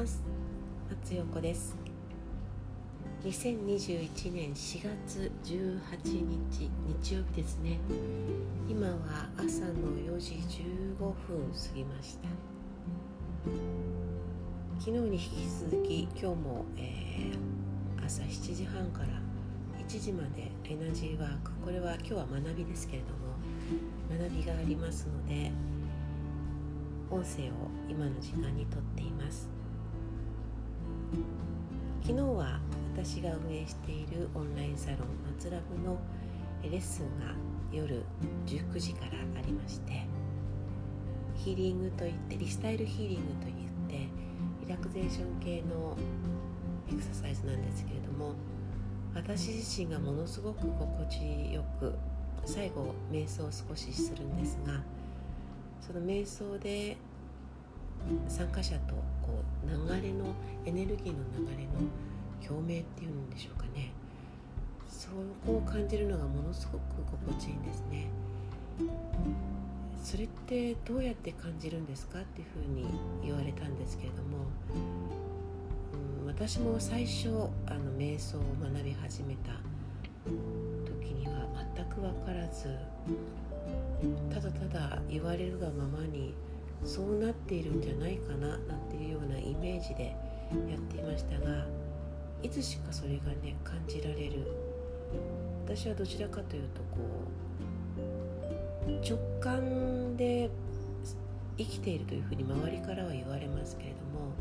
ます。松陽子です。2021年4月18日日曜日ですね。今は朝の4時15分過ぎました。昨日に引き続き今日も、えー、朝7時半から1時までエナジーワーク。これは今日は学びですけれども学びがありますので音声を今の時間にとっています。昨日は私が運営しているオンラインサロン松ラブのレッスンが夜19時からありましてヒーリングといってリスタイルヒーリングといってリラクゼーション系のエクササイズなんですけれども私自身がものすごく心地よく最後瞑想を少しするんですがその瞑想で参加者とこう流れのエネルギーの流れの共鳴っていうんでしょうかね。そこを感じるのがものすごく心地いいんですね。それってどうやって感じるんですかっていうふうに言われたんですけれども、うん、私も最初あの瞑想を学び始めた時には全く分からずただただ言われるがままにそうなっているんじゃないかななんていうようなイメージでやっていましたがいつしかそれがね感じられる。私はどちらかというとこう直感で生きているというふうに周りからは言われますけれども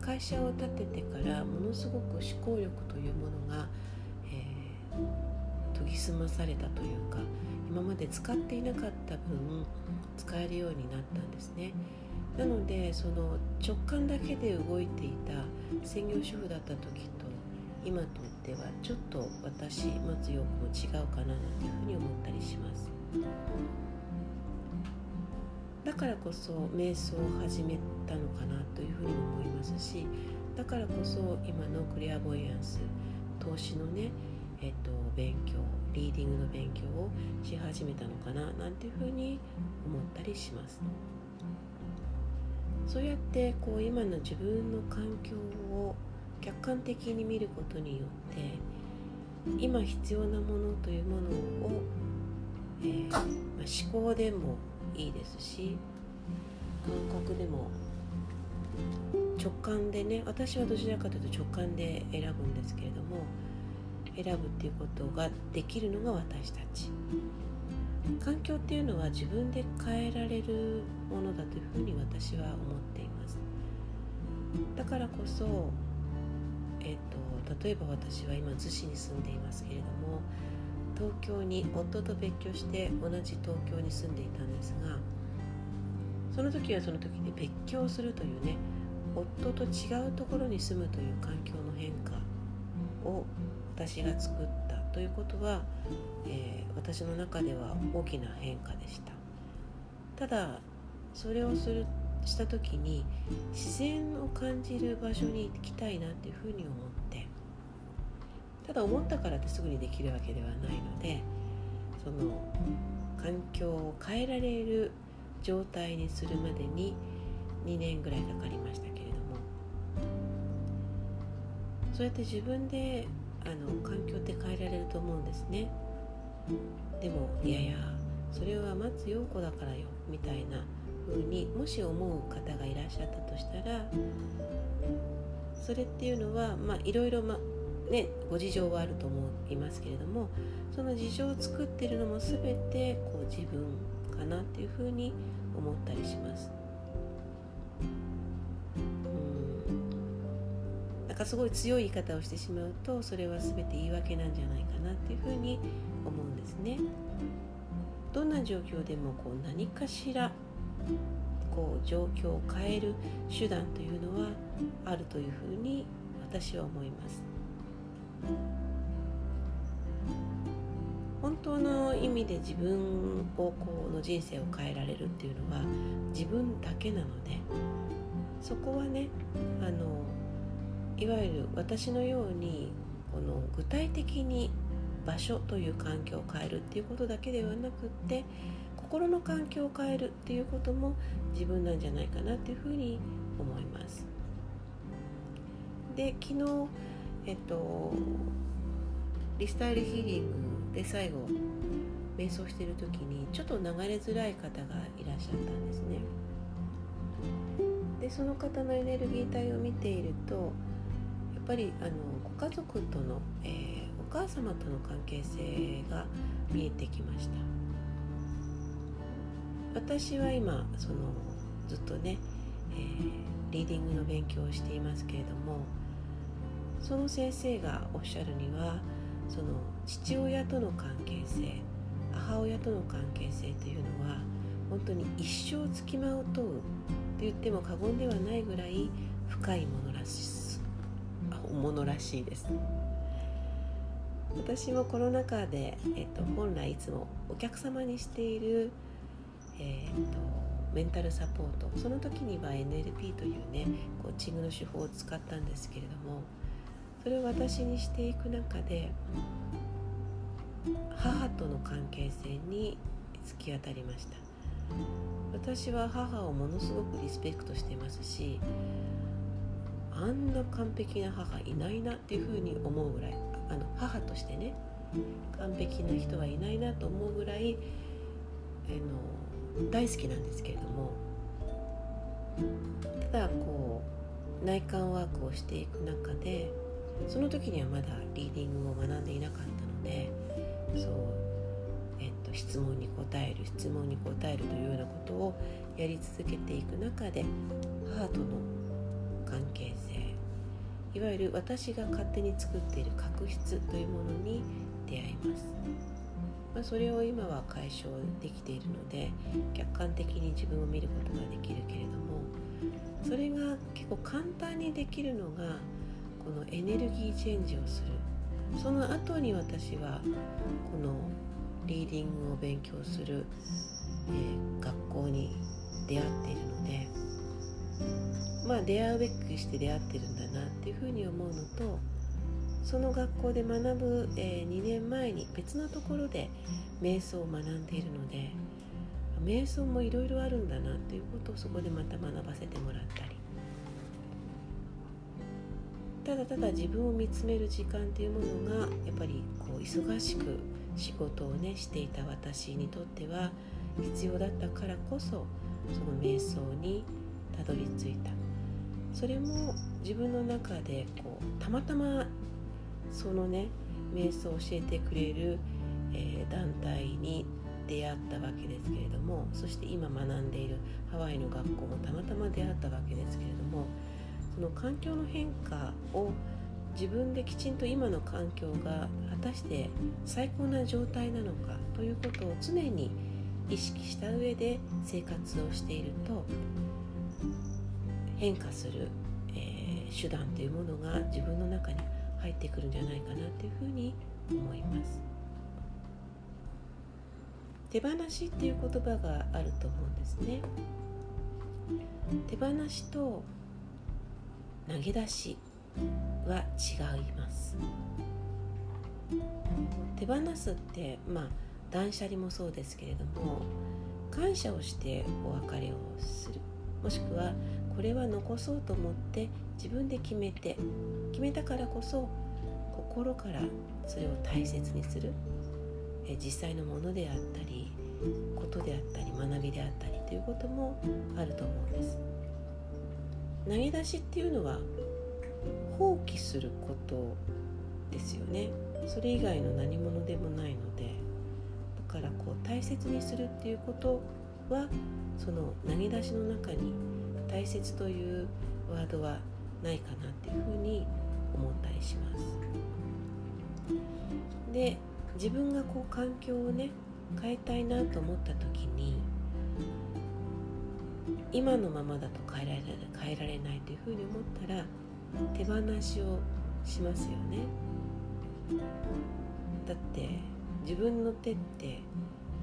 会社を建ててからものすごく思考力というものが、えー、研ぎ澄まされたというか今まで使っていなかった分使えるようになったんですね。なのでその直感だけで動いていた専業主婦だった時と今とってはちょっと私松陽子も違うかななんていうふうに思ったりします。だからこそ瞑想を始めたのかなというふうに思いますしだからこそ今のクリアボイアンス投資のね、勉強リーディングの勉強をし始めたのかななんていうふうに思ったりします。そうやってこう今の自分の環境を客観的に見ることによって今必要なものというものを、えー、まあ、思考でもいいですし感覚でも直感でね私はどちらかというと直感で選ぶんですけれども選ぶっていうことができるのが私たち。環境っていうのは自分で変えられるものだというふうに私は思っています。だからこそ、えーと、例えば私は今逗子に住んでいますけれども東京に夫と別居して同じ東京に住んでいたんですがその時はその時で別居するというね夫と違うところに住むという環境の変化を私が作ったということは、えー、私の中では大きな変化でした。ただそれをするした時に自然を感じる場所に行きたいなっていうふうに思ってただ思ったからってすぐにできるわけではないのでその環境を変えられる状態にするまでに2年ぐらいかかりましたけれどもそうやって自分であの環境って変えられると思うんですねでもいやいやそれは松陽子だからよみたいな風にもし思う方がいらっしゃったとしたらそれっていうのはまあいろいろまねご事情はあると思いますけれどもその事情を作ってるのも全てこう自分かなっていうふうに思ったりします。かすごい強い言い方をしてしまうとそれは全て言い訳なんじゃないかなっていうふうに思うんですね。どんな状況でもこう何かしらこう状況を変える手段というのはあるというふうに私は思います。本当の意味で自分をこうの人生を変えられるっていうのは自分だけなのでそこはねあのいわゆる私のようにこの具体的に場所という環境を変えるっていうことだけではなくって心の環境を変えるっていうことも自分なんじゃないかなっていうふうに思います。で昨日えっとリスタイルヒーリングで最後瞑想してる時にちょっと流れづらい方がいらっしゃったんですね。でその方のエネルギー体を見ているとぱりあのご家族との、えー、お母様との関係性が見えてきました。私は今そのずっとね、えー、リーディングの勉強をしていますけれどもその先生がおっしゃるにはその父親との関係性母親との関係性というのは本当に一生つきまを問うと言っても過言ではないぐらい深いものらしものらしいです。私もコロナ禍で、えっと、本来いつもお客様にしている、えっと、メンタルサポートその時には NLP というねコーチングの手法を使ったんですけれどもそれを私にしていく中で母との関係性に突き当たりました。私は母をものすごくリスペクトしてますしあんな完璧な母いないなっていうふうに思うぐらいあの母としてね完璧な人はいないなと思うぐらいあの大好きなんですけれどもただこう内観ワークをしていく中でその時にはまだリーディングを学んでいなかったのでそう、えっと、質問に答える質問に答えるというようなことをやり続けていく中で母との関係性。いわゆる私が勝手に作っている確執というものに出会います、まあ、それを今は解消できているので客観的に自分を見ることができるけれどもそれが結構簡単にできるのがこのエネルギーチェンジをする。その後に私はこのリーディングを勉強する、えー、学校に出会っているのでまあ出会うべくして出会ってるんだなっていうふうに思うのとその学校で学ぶ、えー、2年前に別のところで瞑想を学んでいるので瞑想もいろいろあるんだなということをそこでまた学ばせてもらったり。ただただ自分を見つめる時間っていうものがやっぱりこう忙しく仕事をねしていた私にとっては必要だったからこそその瞑想にたどり着いた。それも自分の中でこうたまたまそのね瞑想を教えてくれる、えー、団体に出会ったわけですけれどもそして今学んでいるハワイの学校もたまたま出会ったわけですけれどもその環境の変化を自分できちんと今の環境が果たして最高な状態なのかということを常に意識した上で生活をしていると変化する、えー、手段というものが自分の中に入ってくるんじゃないかなというふうに思います。手放しっていう言葉があると思うんですね。手放しと投げ出しは違います。手放すってまあ断捨離もそうですけれども感謝をしてお別れをする。もしくはこれは残そうと思って自分で決めて決めたからこそ心からそれを大切にする。え実際のものであったりことであったり学びであったりということもあると思うんです。投げ出しっていうのは放棄することですよね。それ以外の何者でもないので。だからこう大切にするっていうことはその投げ出しの中に大切というワードはないかなっていうふうに思ったりします。で自分がこう環境をね変えたいなと思った時に今のままだと変えられない変えられないというふうに思ったら手放しをしますよね。だって自分の手って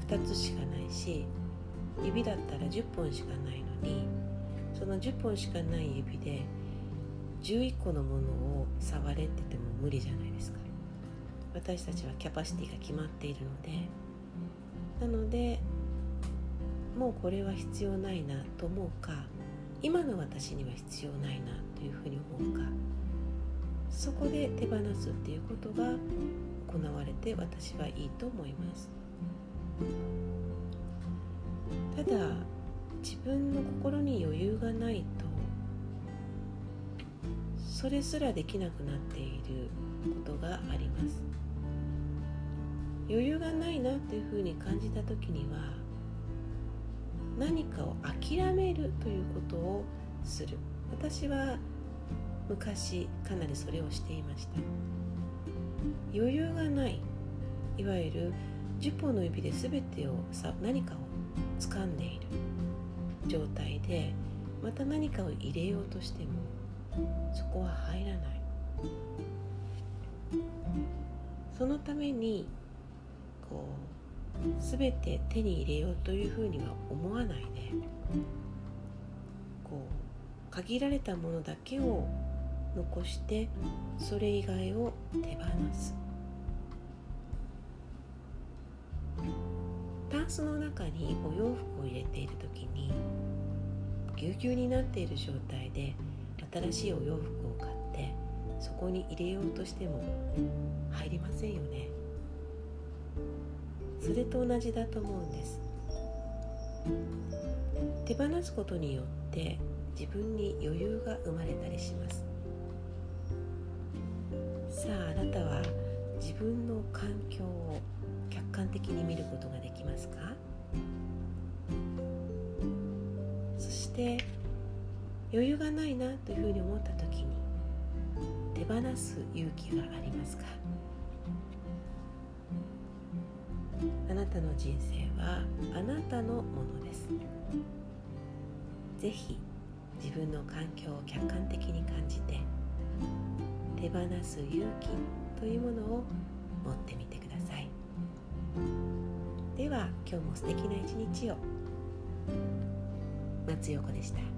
2つしかないし指だったら10本しかないのにその10本しかない指で11個のものを触れてても無理じゃないですか。私たちはキャパシティが決まっているので。なのでもうこれは必要ないなと思うか。今の私には必要ないなというふうに思うか。そこで手放すっていうことが行われて私はいいと思います。ただ自分の心に余裕がないとそれすらできなくなっていることがあります。余裕がないなっていうふうに感じた時には何かを諦めるということをする。私は昔かなりそれをしていました。余裕がないいわゆる10本の指で全てをさ何かを掴んでいる。状態でまた何かを入れようとしてもそこは入らない。そのためにこう全て手に入れようというふうには思わないでこう限られたものだけを残してそれ以外を手放す。タンスの中にお洋服を入れている時にぎゅうぎゅうになっている状態で新しいお洋服を買ってそこに入れようとしても入りませんよね。それと同じだと思うんです。手放すことによって自分に余裕が生まれたりします。さああなたは自分の環境を観的に見ることができますか？そして余裕がないなというふうに思った時に手放す勇気はありますか？あなたの人生はあなたのものです。ぜひ自分の環境を客観的に感じて手放す勇気というものを持ってみてください。では今日も素敵な一日を。松横でした。